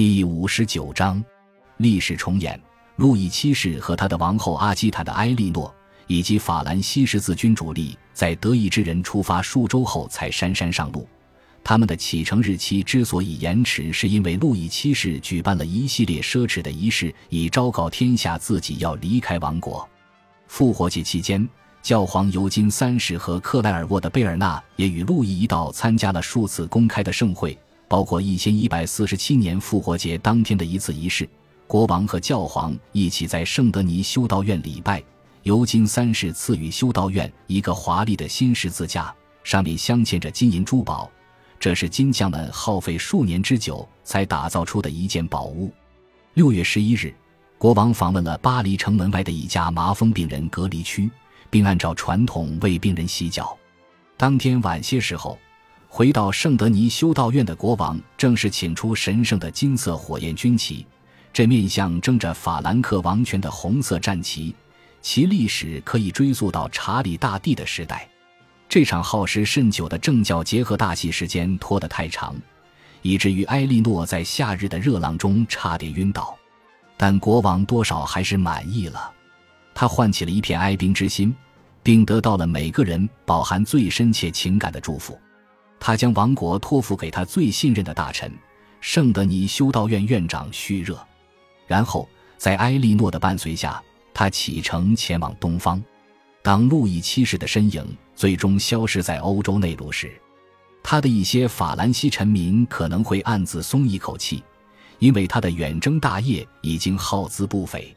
第五十九章，历史重演。路易七世和他的王后阿基坦的埃莉诺，以及法兰西十字军主力，在德意志人出发数周后才姗姗上路。他们的启程日期之所以延迟，是因为路易七世举办了一系列奢侈的仪式，以昭告天下自己要离开王国。复活节期间，教皇尤金三世和克莱尔沃的贝尔纳也与路易一道参加了数次公开的盛会。包括一千一百四十七年复活节当天的一次仪式，国王和教皇一起在圣德尼修道院礼拜。尤金三世赐予修道院一个华丽的新十字架，上面镶嵌着金银珠宝，这是金匠们耗费数年之久才打造出的一件宝物。六月十一日，国王访问了巴黎城门外的一家麻风病人隔离区，并按照传统为病人洗脚。当天晚些时候。回到圣德尼修道院的国王正式请出神圣的金色火焰军旗，这面象征着法兰克王权的红色战旗，其历史可以追溯到查理大帝的时代。这场耗时甚久的政教结合大戏时间拖得太长，以至于埃莉诺在夏日的热浪中差点晕倒，但国王多少还是满意了，他唤起了一片哀兵之心，并得到了每个人饱含最深切情感的祝福。他将王国托付给他最信任的大臣，圣德尼修道院院长叙热，然后在埃莉诺的伴随下，他启程前往东方。当路易七世的身影最终消失在欧洲内陆时，他的一些法兰西臣民可能会暗自松一口气，因为他的远征大业已经耗资不菲。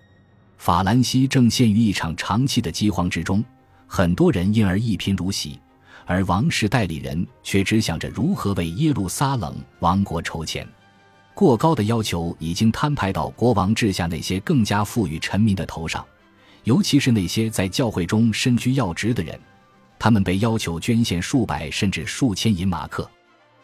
法兰西正陷于一场长期的饥荒之中，很多人因而一贫如洗。而王室代理人却只想着如何为耶路撒冷王国筹钱，过高的要求已经摊派到国王治下那些更加富裕臣民的头上，尤其是那些在教会中身居要职的人，他们被要求捐献数百甚至数千银马克。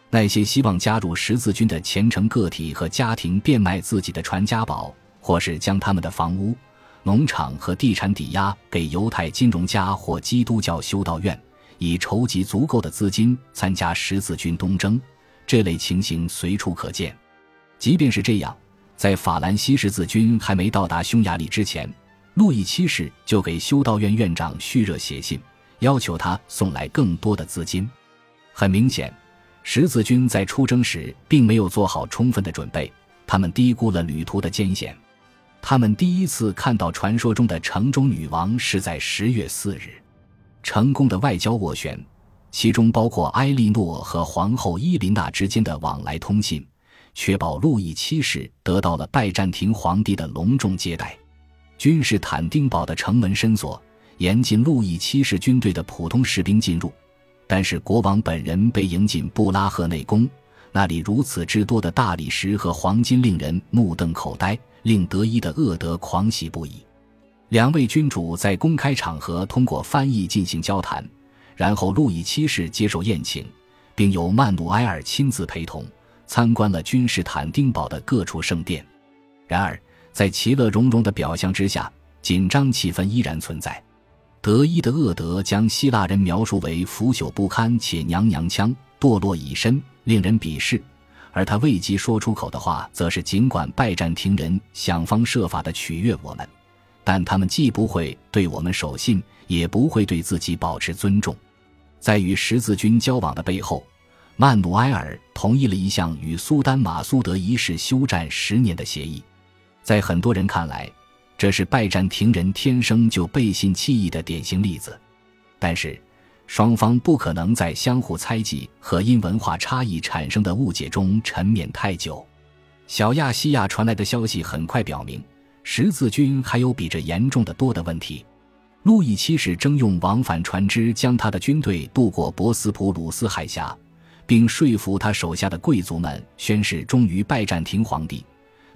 那些希望加入十字军的虔诚个体和家庭变卖自己的传家宝，或是将他们的房屋、农场和地产抵押给犹太金融家或基督教修道院。以筹集足够的资金参加十字军东征，这类情形随处可见。即便是这样，在法兰西十字军还没到达匈牙利之前，路易七世就给修道院院长叙热写信，要求他送来更多的资金。很明显，十字军在出征时并没有做好充分的准备，他们低估了旅途的艰险。他们第一次看到传说中的城中女王是在十月四日。成功的外交斡旋，其中包括埃莉诺和皇后伊琳娜之间的往来通信，确保路易七世得到了拜占庭皇帝的隆重接待。君士坦丁堡的城门深锁，严禁路易七世军队的普通士兵进入。但是国王本人被迎进布拉赫内宫，那里如此之多的大理石和黄金令人目瞪口呆，令德伊的恶德狂喜不已。两位君主在公开场合通过翻译进行交谈，然后路易七世接受宴请，并由曼努埃尔亲自陪同参观了君士坦丁堡的各处圣殿。然而，在其乐融融的表象之下，紧张气氛依然存在。德伊的厄德将希腊人描述为腐朽不堪且娘娘腔、堕落已深，令人鄙视；而他未及说出口的话，则是：尽管拜占庭人想方设法的取悦我们。但他们既不会对我们守信，也不会对自己保持尊重。在与十字军交往的背后，曼努埃尔同意了一项与苏丹马苏德一世休战十年的协议。在很多人看来，这是拜占庭人天生就背信弃义的典型例子。但是，双方不可能在相互猜忌和因文化差异产生的误解中沉湎太久。小亚细亚传来的消息很快表明。十字军还有比这严重的多的问题。路易七世征用往返船只将他的军队渡过博斯普鲁斯海峡，并说服他手下的贵族们宣誓忠于拜占庭皇帝，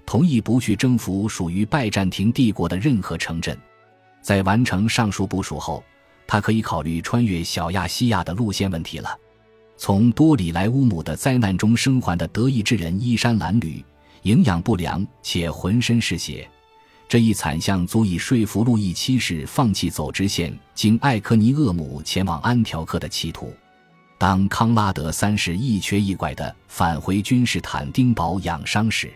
同意不去征服属于拜占庭帝国的任何城镇。在完成上述部署后，他可以考虑穿越小亚细亚的路线问题了。从多里莱乌姆的灾难中生还的德意志人衣衫褴褛、营养不良且浑身是血。这一惨象足以说服路易七世放弃走直线经艾科尼厄姆前往安条克的企图。当康拉德三世一瘸一拐地返回君士坦丁堡养伤时，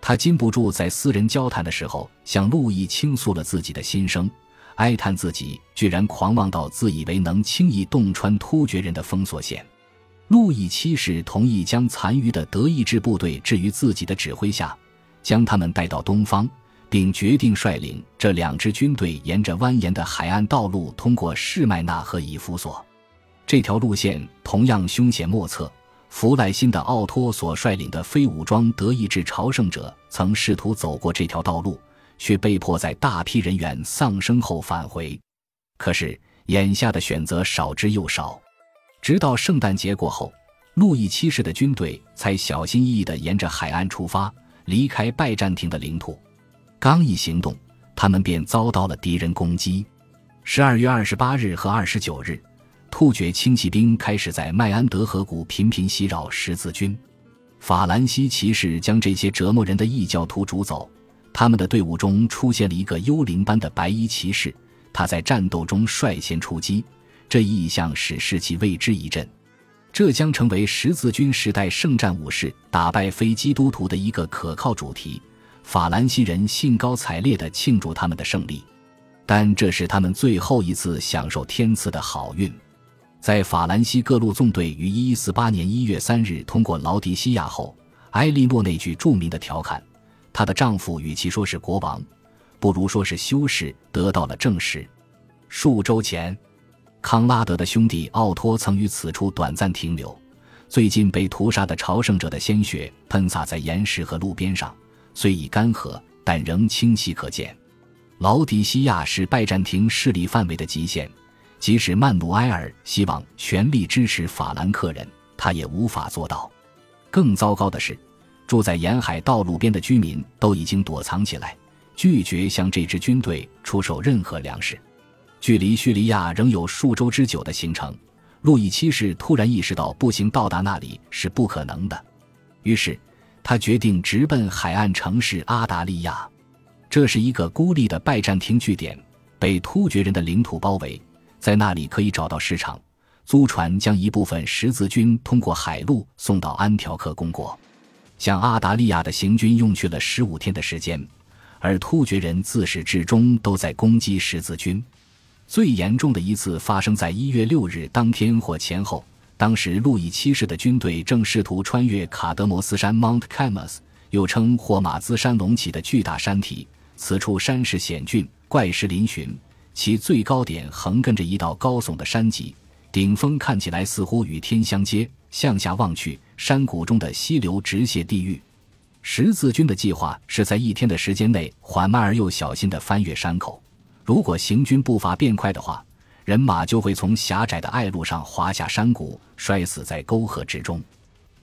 他禁不住在私人交谈的时候向路易倾诉了自己的心声，哀叹自己居然狂妄到自以为能轻易洞穿突厥人的封锁线。路易七世同意将残余的德意志部队置于自己的指挥下，将他们带到东方，并决定率领这两支军队沿着蜿蜒的海岸道路通过士麦纳和以弗所。这条路线同样凶险莫测。弗赖辛的奥托所率领的非武装德意志朝圣者曾试图走过这条道路，却被迫在大批人员丧生后返回。可是眼下的选择少之又少，直到圣诞节过后，路易七世的军队才小心翼翼地沿着海岸出发，离开拜占庭的领土。刚一行动，他们便遭到了敌人攻击。十二月二十八日和二十九日。突厥轻骑兵开始在麦安德河谷频频袭扰十字军，法兰西骑士将这些折磨人的异教徒逐走。他们的队伍中出现了一个幽灵般的白衣骑士，他在战斗中率先出击，这一异象使士气为之一振。这将成为十字军时代圣战武士打败非基督徒的一个可靠主题。法兰西人兴高采烈地庆祝他们的胜利，但这是他们最后一次享受天赐的好运。在法兰西各路纵队于1148年1月3日通过劳迪西亚后，埃莉诺那句著名的调侃：“她的丈夫与其说是国王，不如说是修士”，得到了证实。数周前，康拉德的兄弟奥托曾于此处短暂停留。最近被屠杀的朝圣者的鲜血喷洒在岩石和路边上，虽已干涸，但仍清晰可见。劳迪西亚是拜占庭势力范围的极限。即使曼努埃尔希望全力支持法兰克人，他也无法做到。更糟糕的是，住在沿海道路边的居民都已经躲藏起来，拒绝向这支军队出售任何粮食。距离叙利亚仍有数周之久的行程，路易七世突然意识到步行到达那里是不可能的，于是他决定直奔海岸城市阿达利亚。这是一个孤立的拜占庭据点，被突厥人的领土包围。在那里可以找到市场，租船将一部分十字军通过海路送到安条克公国。向阿达利亚的行军用去了十五天的时间，而突厥人自始至终都在攻击十字军。最严重的一次发生在一月六日当天或前后，当时路易七世的军队正试图穿越卡德摩斯山 （Mount Camus），又称霍马兹山隆起的巨大山体。此处山势险峻，怪石嶙峋。其最高点横亘着一道高耸的山脊，顶峰看起来似乎与天相接。向下望去，山谷中的溪流直泻地狱。十字军的计划是在一天的时间内缓慢而又小心地翻越山口。如果行军步伐变快的话，人马就会从狭窄的隘路上滑下山谷，摔死在沟壑之中。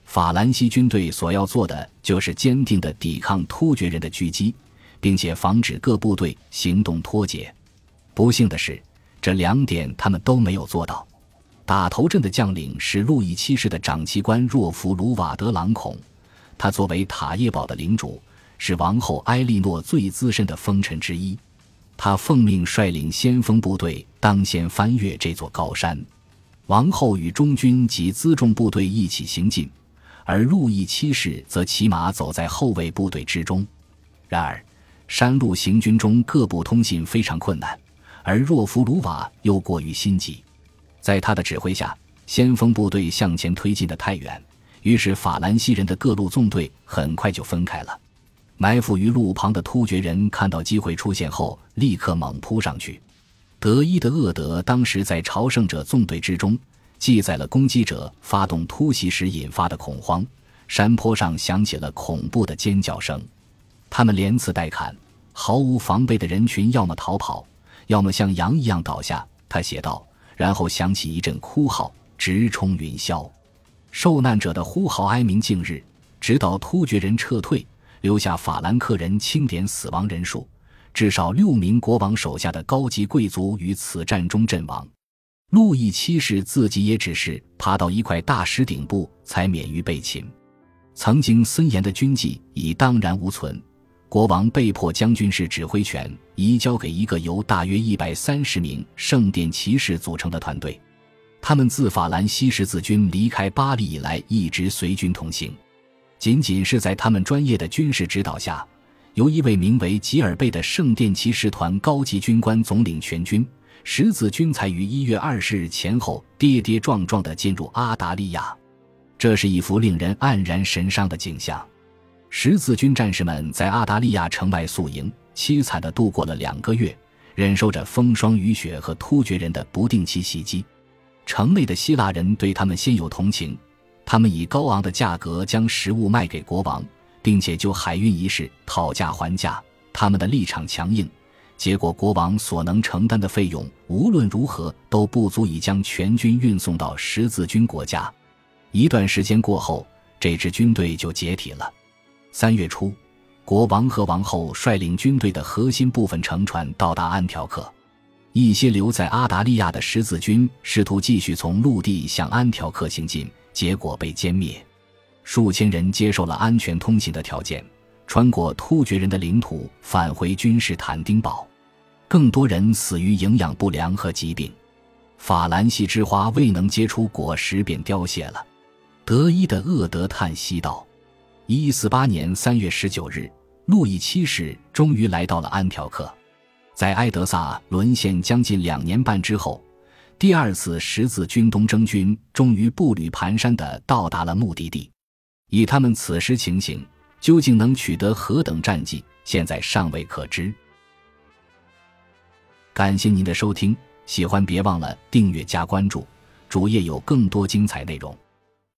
法兰西军队所要做的就是坚定地抵抗突厥人的狙击，并且防止各部队行动脱节。不幸的是，这两点他们都没有做到。打头阵的将领是路易七世的长旗官若弗鲁瓦德朗孔，他作为塔耶堡的领主，是王后埃莉诺最资深的封臣之一。他奉命率领先锋部队当先翻越这座高山，王后与中军及辎重部队一起行进，而路易七世则骑马走在后卫部队之中。然而，山路行军中各部通信非常困难。而若弗鲁瓦又过于心急，在他的指挥下，先锋部队向前推进的太远，于是法兰西人的各路纵队很快就分开了。埋伏于路旁的突厥人看到机会出现后，立刻猛扑上去。德伊的厄德当时在朝圣者纵队之中，记载了攻击者发动突袭时引发的恐慌。山坡上响起了恐怖的尖叫声，他们连刺带砍，毫无防备的人群要么逃跑。要么像羊一样倒下，他写道，然后响起一阵哭号，直冲云霄。受难者的呼号哀鸣近日，直到突厥人撤退，留下法兰克人清点死亡人数，至少六名国王手下的高级贵族于此战中阵亡。路易七世自己也只是爬到一块大石顶部，才免于被擒。曾经森严的军纪已荡然无存。国王被迫将军事指挥权移交给一个由大约一百三十名圣殿骑士组成的团队，他们自法兰西十字军离开巴黎以来一直随军同行。仅仅是在他们专业的军事指导下，由一位名为吉尔贝的圣殿骑士团高级军官总领全军，十字军才于一月二十日前后跌跌撞撞地进入阿达利亚。这是一幅令人黯然神伤的景象。十字军战士们在阿达利亚城外宿营，凄惨地度过了两个月，忍受着风霜雨雪和突厥人的不定期袭击。城内的希腊人对他们先有同情，他们以高昂的价格将食物卖给国王，并且就海运一事讨价还价。他们的立场强硬，结果国王所能承担的费用无论如何都不足以将全军运送到十字军国家。一段时间过后，这支军队就解体了。三月初，国王和王后率领军队的核心部分乘船到达安条克。一些留在阿达利亚的十字军试图继续从陆地向安条克行进，结果被歼灭。数千人接受了安全通行的条件，穿过突厥人的领土返回君士坦丁堡。更多人死于营养不良和疾病。法兰西之花未能结出果实便凋谢了。德伊的厄德叹息道。一四八年三月十九日，路易七世终于来到了安条克。在埃德萨沦陷将近两年半之后，第二次十字军东征军终于步履蹒跚地到达了目的地。以他们此时情形，究竟能取得何等战绩，现在尚未可知。感谢您的收听，喜欢别忘了订阅加关注，主页有更多精彩内容。